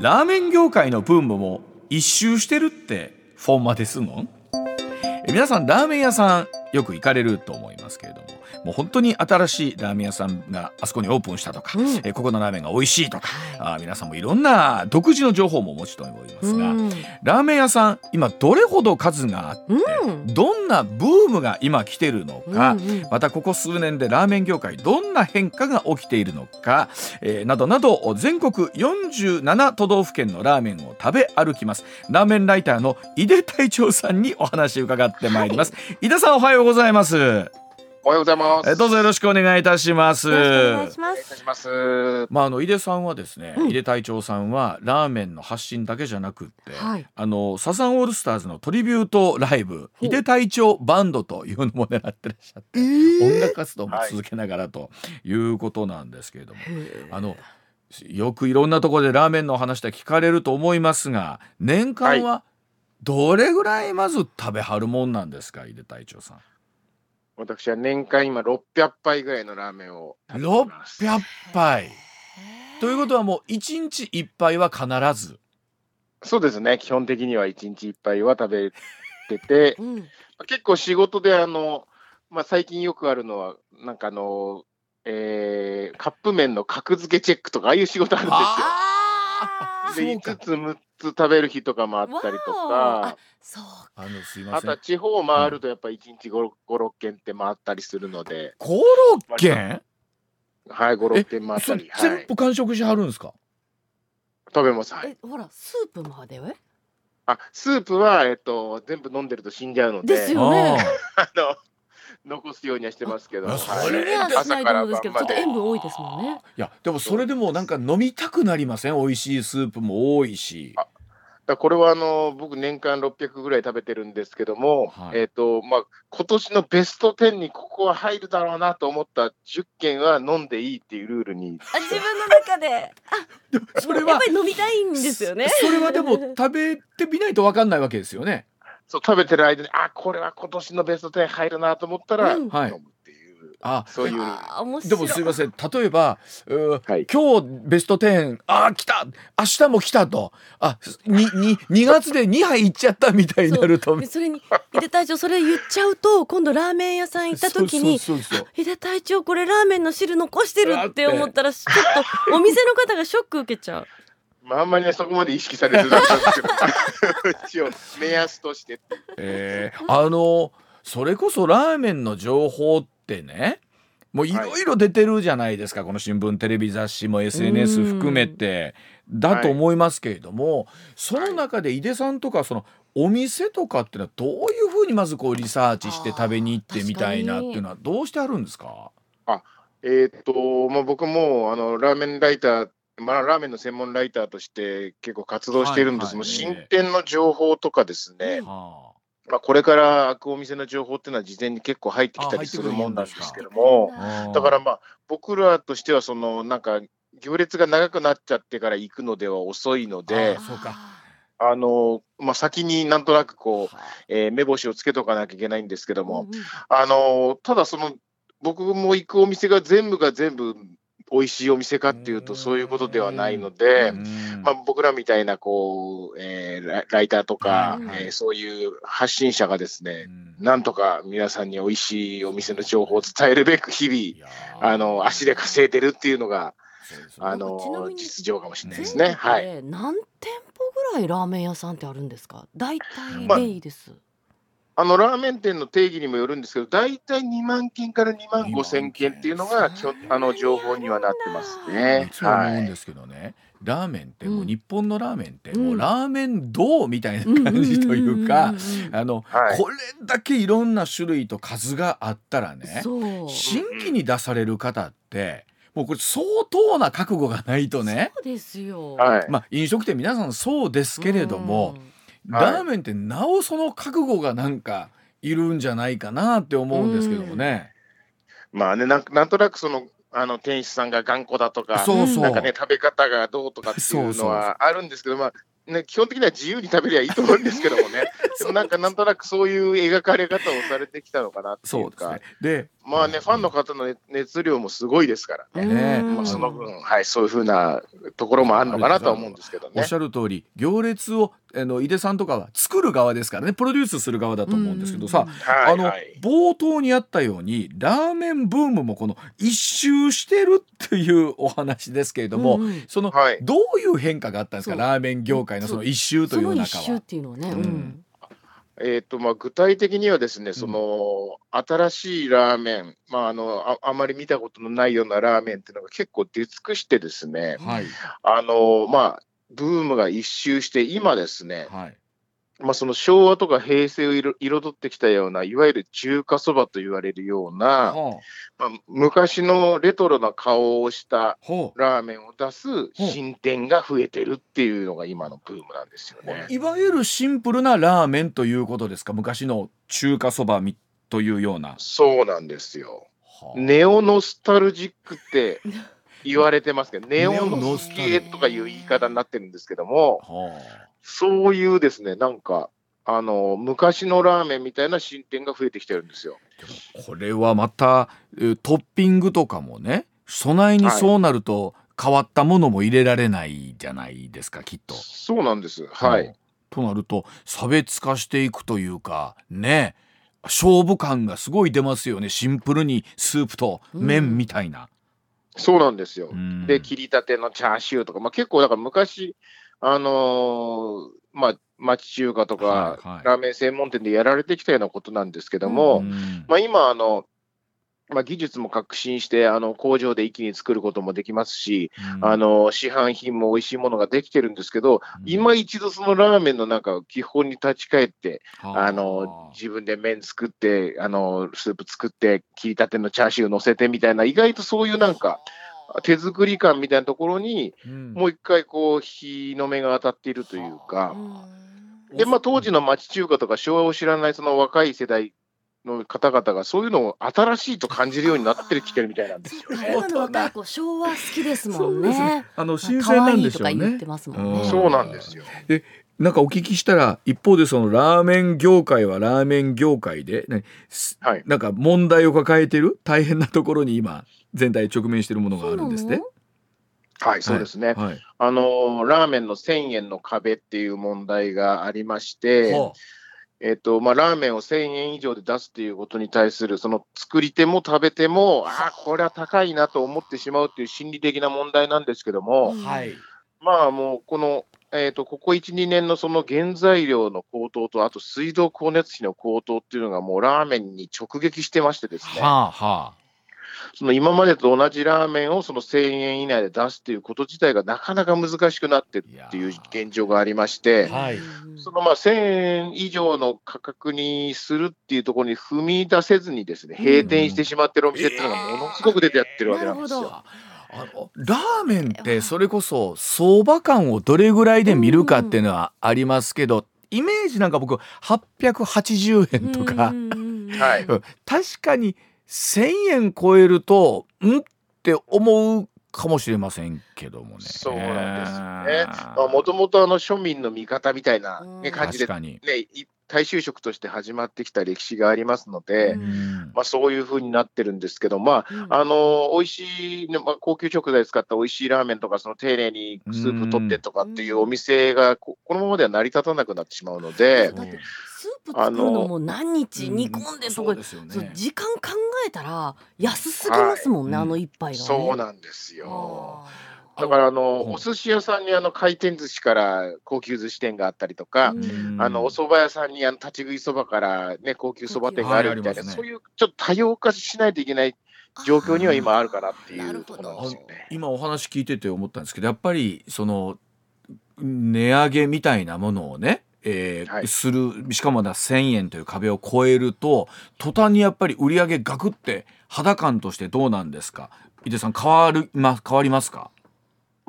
ラーメン業界のブームも一周してるってフォンマですもん。え皆さんラーメン屋さんよく行かれると思いますけれども。もう本当に新しいラーメン屋さんがあそこにオープンしたとか、うん。えここのラーメンが美味しいとか、はあ皆さんもいろんな独自の情報もお持ちと思いますが、うん。ラーメン屋さん今どれほど数があって、うん。どんなブームが今来てるのか、うんうん。またここ数年でラーメン業界どんな変化が起きているのか、えーなどなど全国47都道府県のラーメンを食べ歩きます。ラーメンライターの井出隊長さんにお話を伺ってまいります、井出さんおはようございます、えおはようございます。ーどうぞよろしくお願いいたします。お願いします。お願いいたします。まあ、あの井出さんはですね、うん。井出隊長さんはラーメンの発信だけじゃなくって、はい。あのサザンオールスターズのトリビュートライブ井出隊長バンドというのも狙ってらっしゃって、音楽活動も続けながらということなんですけれども、あのよくいろんなところでラーメンの話で聞かれると思いますが年間はどれぐらいまず食べはるもんなんですか井出隊長さん。私は年間今600杯ぐらいのラーメンを食べています。600杯ということはもう1日1杯は必ず。そうですね。基本的には1日1杯は食べてて、うん結構仕事であの、まあ、最近よくあるのは、なんかあの、えーカップ麺の格付けチェックとか、ああいう仕事あるんですよ。でそうか。5つ、6つ食べる日とかもあったりとか。あ、そうあのすいません。あとは。地方を回るとやっぱ1日5、6軒って回ったりするので、コロッケはい、5、6軒回ったり、はい、全部完食しはるんですか？食べます。はい。えほらスープまで？はあスープは、えっと、全部飲んでると死んじゃうので、ですよね。あ の残すようにはしてますけど、それはしないと思うんですけどちょっと塩分多いですもんね。いやでもそれでもなんか飲みたくなりません？美味しいスープも多いし。だからこれはあの僕、年間600ぐらい食べてるんですけども、はい。えっとまあ今年のベスト10にここは入るだろうなと思った10軒は飲んでいいっていうルールに、あ自分の中で。それはやっぱり飲みたいんですよね。そそれはでも食べてみないとわかんないわけですよね。そう食べてる間に、あこれは今年のベスト10入るなと思ったら、うん。飲むはいっていう、あそういう。で白もすいません。例えば、はい。今日ベスト10あー来た。明日も来たと。あにに2月で2杯いっちゃったみたいになると。でそれに井出隊長それ言っちゃうと今度ラーメン屋さん行った時にそうそうそう井出隊長これラーメンの汁残してるって思ったらちょっとお店の方がショック受けちゃうまあ、あんまりね、そこまで意識されてなかったんですけど、一応、目安としてっていう。えーあのそれこそラーメンの情報ってねもういろいろ出てるじゃないですか、この新聞テレビ雑誌も SNS 含めて。だと思いますけれども、その中で井出さんとかそのお店とかっていうのはどうい。うふうにまずこうリサーチして食べに行ってみたいなっていうのはどうしてあるんですかえーっと、まあ、僕もあのラーメンライター、まあ、ラーメンの専門ライターとして結構活動しているんです、はいはい。新店の情報とかですね、はまあ、これから開くお店の情報っていうのは事前に結構入ってきたりするもんなんですけども、あだ。からまあ、僕らとしては、そのなんか、行列が長くなっちゃってから行くのでは遅いのであ、そうかあのまあ、先になんとなくこう、はえー目星をつけとかなきゃいけないんですけども、うんうん。あのただその僕も行くお店が全部が全部美味しいお店かっていうとそういうことではないので、うん。まあ、僕らみたいなこう、えーラライターとか、うんえーそういう発信者がですねう、ん。なんとか皆さんに美味しいお店の情報を伝えるべく日い々あの足で稼いでるっていうのがあの実情かもしれないです全ね。はい、国で何店舗ぐらいラーメン屋さんってあるんですか？大体まあでいいです、あのラーメン店の定義にもよるんですけど、大体2万件から2万5千件っていうのが基本あの情報にはなってますね。い。つも思はいうんですけどね、ラーメンってもううん。日本のラーメンってうん。もうラーメンどうみたいな感じというかんんうんうん。あの、はい。これだけいろんな種類と数があったらねそう。新規に出される方ってもうこれ相当な覚悟がないとねそうですよ。はい。まあ飲食店皆さんそうですけれども、はいラーメンってなおその覚悟がなんかいるんじゃないかなって思うんですけどもね。まあね、なんなんとなくそのあの店主さんが頑固だとか、そうそう。なんかね、食べ方がどうとかっていうのはあるんですけど、まあね、基本的には自由に食べりゃいいと思うんですけどもね、でもなんかなんとなくそういう描かれ方をされてきたのかなっていか、そううですね。で、まあね、ファンの方の熱熱量もすごいですから。ね、ねうん。まあ、その分、はい、そういうふうなところもあるのかなとは思うんですけどね。おっし。ゃる通り行列をあの井出さんとかは作る側ですからねプロデュースする側だと思うんですけどさ、はい、あの、はい。冒頭にあったようにラーメンブームもこの一周してるっていうお話ですけれども、うん。うんその、はい。どういう変化があったんですか？ラーメン業界のその一周とそいう中の一周っは。ていうのはね、ううん。んえーとまあ、具体的にはですね、その新しいラーメン、まああのあ、あまり見たことのないようなラーメンっていうのが結構出尽くしてですね、はい。あのまあ、ブームが一周して、今ですね、はいまあ、その昭和とか平成を彩彩ってきたような、いわゆる中華そばと言われるような、はまあ、昔のレトロな顔をしたラーメンを出す新店が増えてるっていうのが今のブームなんですよね。いわゆるシンプルなラーメンということですか？昔の中華そばみというような。そうなんですよ。はあ。ネオノスタルジックって 言われてますけど、ネオノノスタルスゲーとかいう言い方になってるんですけども、はあそういうですね、なんか、あの昔のラーメンみたいな新店が増えてきてるんですよ。これはまたえートッピングとかもね備えにそうなると変わったものも入れられないじゃないですかきっと。そうなんです。はい。うんとなると差別化していくというかね勝負感がすごい出ますよねシンプルにスープと麺みたいな。そうなんですよ。うんで、切りたてのチャーシューとか、まあ、結構、だから昔、あのーまあ、町中華とか、ラーメン専門店でやられてきたようなことなんですけども、うん。まあ、今あの、まあ、技術も革新してあの工場で一気に作ることもできますし、うん。あの市販品も美味しいものができてるんですけど、うん。今一度そのラーメンのなんか基本に立ち返って、はあ。の自分で麺作ってあの、スープ作って、切りたてのチャーシュー乗せてみたいな、意外とそういうなんか、手作り感みたいなところに、うん。もう一回こう、日の目が当たっているというか、うん。でまあ、当時の町中華とか昭和を知らないその若い世代の方々が、そういうのを新しいと感じるようになってきてるみたいなんですよね。今の若い子昭和好きですもんね。あの新可鮮なんでしょうねとか。言って。ますもんね。うんそうなんですよ。なんかお聞きしたら一方でそのラーメン業界はラーメン業界で、はいなんか問題を抱えてる？大変なところに今全体直面しているものがあるんですね。はい、そうですね。はい。あのーラーメンの1000円の壁っていう問題がありまして、はえっとまあ、ラーメンを1000円以上で出すっていうことに対する、その作り手も食べても、ああ、これは高いなと思ってしまうっていう心理的な問題なんですけども、うんはい。まあもう、この、えっとここ1、2年のその原材料の高騰と、あと水道光熱費の高騰っていうのが、もうラーメンに直撃してましてですね、はあはその今までと同じラーメンをその1000円以内で出すっていうこと自体がなかなか難しくなってるっていう現状がありまして、はい。うんそのまあ1000円以上の価格にするっていうところに踏み出せずにですね、閉店してしまってるお店っていうのがものすごく出てやってるわけなんですなるよ。あのラーメンってそれこそ相場感をどれぐらいで見るかっていうのはありますけど、イメージなんか僕880円とか、はいうん確かに1,000円超えるとんって思うかもしれませんけどもね。そうなんですよね。もともと庶民の味方みたいな、ね、うん感じで、確かに。大衆食として始まってきた歴史がありますので、うん。うんまあ、そういうふうになってるんですけど、まあ、うん。あの美味しい、ねまあ、高級食材使った美味しいラーメンとか、その丁寧にスープ取ってとかっていうお店がこ、このままでは成り立たなくなってしまうので、だってスープ作るのも何日煮込んでとかそうですよそうね。時間考えたら安すぎますもんね、はい。あの一杯が、ね。そうなんですよ。あだからあの、うん。お寿司屋さんにあの回転寿司から高級寿司店があったりとか、あのお蕎麦屋さんにあの立ち食いそばから、ね、高級そば店があるみたいな、そういうちょっと多様化しないといけない状況には今あるかなっていうところなんですよね。今お話聞いてて思ったんですけどやっぱりその値上げみたいなものをね、えーはい。するしかもまだ1,000円という壁を超えると途端にやっぱり売り上げガクって肌感としてどうなんですか？井出さん変わる、ま、変わりますか？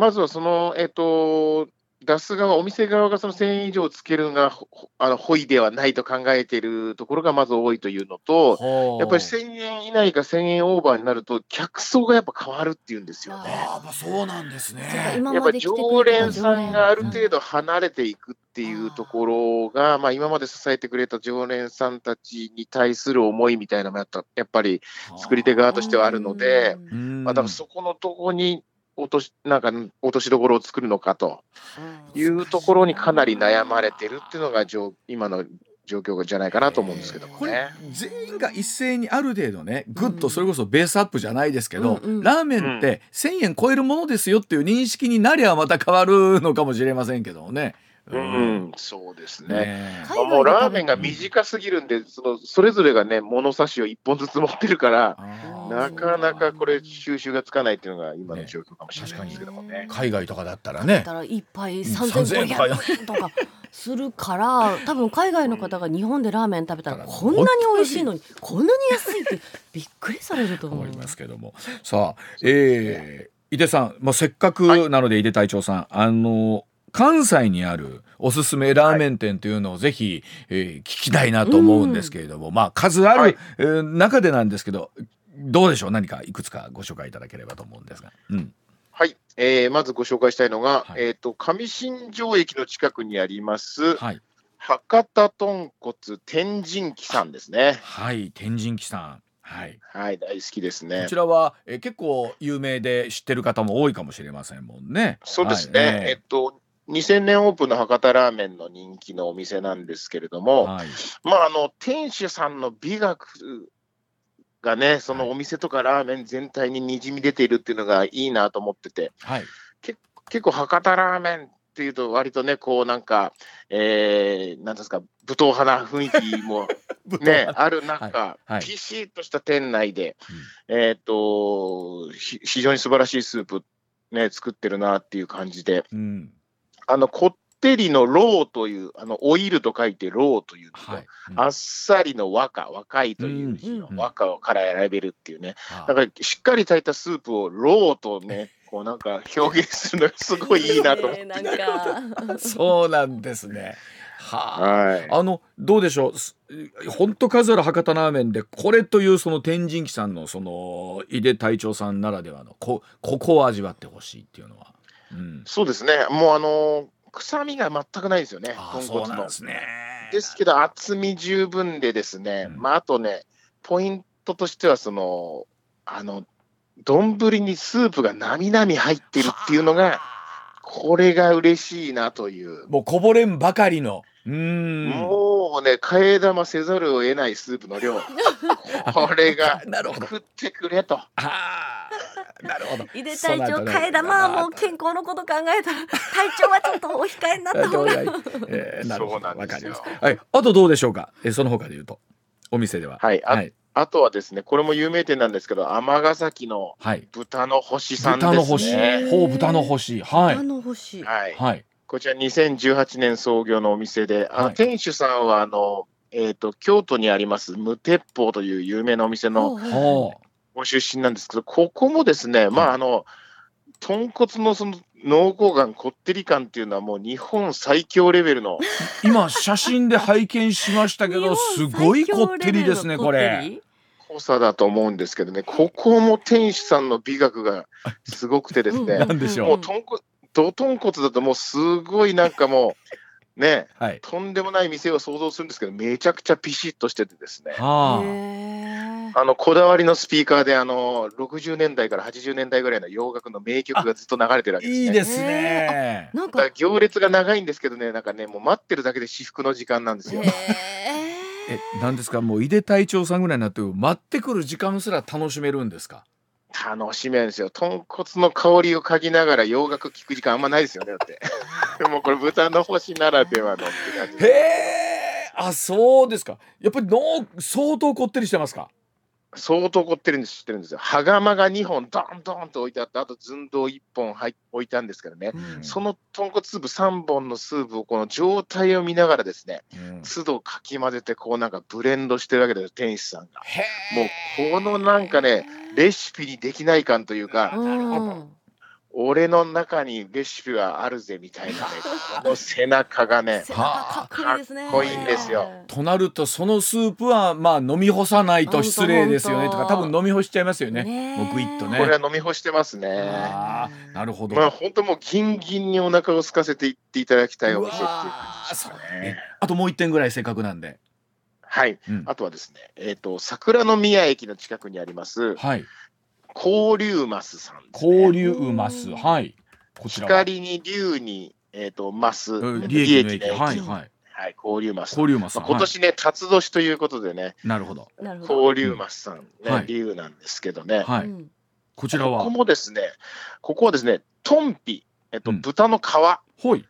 まずはその、えっと出す側、お店側がその1000円以上つけるのがほあのほいではないと考えているところがまず多いというのと、やっぱり1000円以内か1000円オーバーになると、客層がやっぱ変わるっていうんですよね。ああ、そうなんですね。今やっぱ常連さんがある程度離れていくっていうところが、まあ、今まで支えてくれた常連さんたちに対する思いみたいなのもやっぱやっぱり作り手側としてはあるので、まあ、だからそこのところに落としなんか落としどころを作るのかというところにかなり悩まれてるっていうのが状今の状況じゃないかなと思うんですけどもこれね。全員が一斉にある程度ねぐっとそれこそベースアップじゃないですけど、うんうんラーメンって1,000円超えるものですよっていう認識になりゃまた変わるのかもしれませんけどもね。うん、そうですね。ね海外で食べもうラーメンが短すぎるんで、そのそれぞれがね、物差しを一本ずつ持ってるから、なかなかこれ、収集がつかないっていうのが今の状況かもしれないですけどもね。海外とかだったらだね。ったら一杯3500 3500円とかするから 多分海外の方が日本でラーメン食べたらうん。こんなに美味しいのにこんなに安いって びっくりされると思う。思いますけども。さあ、えー、井出さん、まあ、せっかくなので井出隊長さん、あの関西にあるおすすめラーメン店というのをぜひ、えー聞きたいなと思うんですけれども、まあ数ある、はいえー中でなんですけどどうでしょう？何かいくつかご紹介いただければと思うんですが。うん、はい、えーまずご紹介したいのが、はいえっ、と、上新庄駅の近くにあります、はい、博多豚骨天神記さんですね。はい、天神記さん。はい、はい、大好きですねこち。らは、えー結構有名で知ってる方も多いかもしれませんもんね。そうですね。はいえっと、2000年オープンの博多ラーメンの人気のお店なんですけれども、はい、まあ、あの、店主さんの美学がね、そのお店とかラーメン全体ににじみ出ているっていうのがいいなと思ってて、はい、結構博多ラーメンっていうと、割とね、こうなんか、えー、なんですか、武闘派な雰囲気も ね、ある中、はい。はい。ピシッとした店内で、えっ、と、ひ非常に素晴らしいスープ、ね、作ってるなっていう感じで、うん、あの、こってりの老という、あの、老いると書いて老というはい、あっさりの若、若いという字のうん若から選べるっていうね、あ。だからしっかり炊いたスープを老とね、こうなんか表現するのがすごいいいなと思って。ねなんか。そうなんですね。はあ。はい。あのどうでしょう？す本当数ある博多ラーメンでこれというその天神旗さんのその井手隊長さんならではのこここを味わってほしいっていうのは、うん、そうですね。もうあの臭みが全くないですよね、豚ああそう骨の。なんですね。ですけど、厚み十分でですね、うんまあ、あとね、ポイントとしては、その、あの、丼にスープがなみなみ入ってるっていうのが、これが嬉しいなという。もうこぼれんばかりのうーんもうね、替え玉せざるを得ないスープの量。これがなるほど。食ってくれと。ああなるほど。井出隊長替え玉はもう健康のこと考えたら体調はちょっとお控えになった方が えーなるほど。わかりますはい。あとどうでしょうか？えその他で言うと。お店では。はい。あはい、あとはですね、これも有名店なんですけど、尼崎のはい、豚の星さんですね。豚の星。ほう豚の星。はい。あの星。はい。はい。こちら2018年創業のお店で、あのはい。店主さんはあの、えー、と京都にあります無鉄砲という有名なお店のご出身なんですけど、ここもですね、まああの、豚骨のその濃厚感、こってり感っていうのはもう日本最強レベルの、今写真で拝見しましたけどすごいこってりですねこれ。濃さだと思うんですけどね、ここも店主さんの美学がすごくてですね、なんもう豚骨、ど豚骨だともうすごいなんかもう、ね、はい。とんでもない店を想像するんですけど、めちゃくちゃピシッとしててですね、あ。のこだわりのスピーカーであの60年代から80年代ぐらいの洋楽の名曲がずっと流れてるわあけですね。いいですね。ー。なんか。行列が長いんですけどね、なんかね、もう待ってるだけで至福の時間なんですよ。へえなんですか？もう井出隊長さんぐらいになって待ってくる時間すら楽しめるんですか？楽しめるんですよ。豚骨の香りを嗅ぎながら洋楽聴く時間あんまないですよね、だって。もうこれ豚の星ならではのって感じへえあそうですかやっぱりの相当こってりしてますか？相当凝ってるんです知ってるんですよ。羽釜が2本ドンドンと置いてあって、あと寸胴1本入っ置いてあるんですけどね。その豚骨スープ3本のスープをこの状態を見ながらですね、うん都度かき混ぜてこうなんかブレンドしてるわけです店主さんが。へもうこのなんかね、レシピにできない感というか、うん俺の中にレシピはあるぜみたいなね、この背中がね、かっこいいんですよ。となるとそのスープはまあ飲み干さないと失礼ですよね。とか多分飲み干しちゃいますよね。ねえ。もうグイッとね。これは飲み干してますね。なるほど、まあ本当もうギンギンにお腹を空かせていっていただきたいお店っていう感ーじですね。あともう一点ぐらいせっかくなんで、はい。うん。あとはですね、えっ、と、桜の宮駅の近くにあります、はい交流マスさんです、ね。交流マス。はい。こちらは。光に竜に、えっ、と、マス、利益の駅利益。の駅はいはい。はい、交流マス。交流マスまあ、今年ね、辰年ということでね、なるほど。なるほど。交流マスさん、ねはい。竜なんですけどね、はい、うん。こちらは。ここもですね、ここはですね、トンピ、えっと、うん。豚の皮、ほい。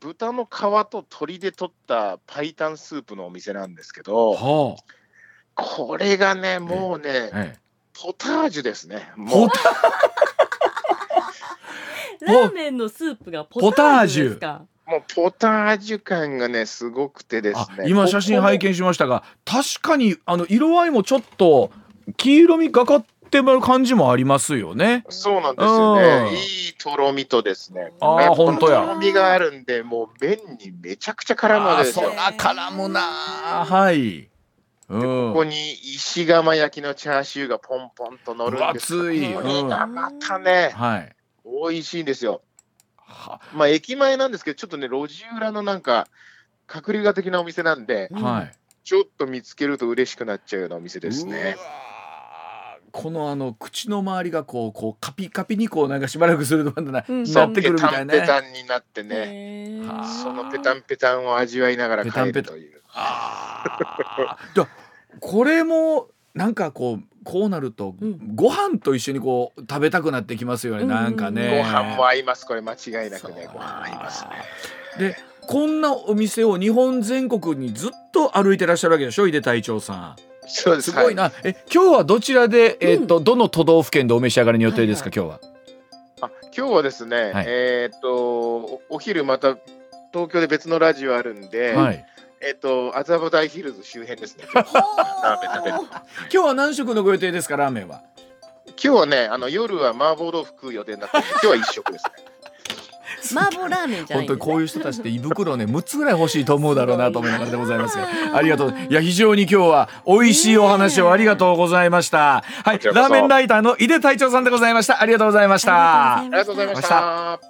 豚の皮と鶏で取ったパイタンスープのお店なんですけど、はあ。これがね、もうね、ええポタージュですね。もうポ ラーメンのスープがポタージュですか？もうポタージュ感がね、すごくてですあね。今写真拝見しましたが確かにあの色合いもちょっと黄色みがかってる感じもありますよねそうなんですようんね。いいとろみとですね。あーやっぱこのほんとやとろみがあるんで、もう麺にめちゃくちゃ絡むわけですよあそ。ら絡むなはいうん。ここに石窯焼きのチャーシューがポンポンと乗るんですいこれがまたね、はい。美味しいんですよ。は。まあ、駅前なんですけど、ちょっとね、路地裏のなんか、隠れ家的なお店なんで、うん。はい。ちょっと見つけると嬉しくなっちゃうようなお店ですね。うわー。このあの口の周りがこうこうカピカピにこうなんかしばらくするとな,、うん。なってくるみたいなね。ペタンペタンになってね、そのペタンペタンを味わいながら帰るという。あー。だこれもなんかこうこうなると、うん。ご飯と一緒にこう食べたくなってきますよね、うん。なんかね。ご飯も合います、これ間違いなくね。ご飯合いますね。でこんなお店を日本全国にずっと歩いてらっしゃるわけでしょ井出隊長さん。そうですすごいな、え今日はどちらで、えーとどの都道府県でお召し上がりの予定ですか、今日は？あ今日はですね、はい。えーっとお、お昼また東京で別のラジオあるんで、はいえーっと、麻布台ヒルズ周辺ですね。ラーメン食べる。今日は何食のご予定ですかラーメンは？今日はね、あの夜は麻婆豆腐食う予定になってるんで、今日は一食ですね。麻婆ラーメンじゃないね。本当にこういう人たちって胃袋ね6つぐらい欲しいと思うだろうなと思いながらでございますが ありがとう。いや非常に今日は美味しいお話をありがとうございました。はい。ラーメンライターの井出隊長さんでございました。ありがとうございました。あありがとうございましまた。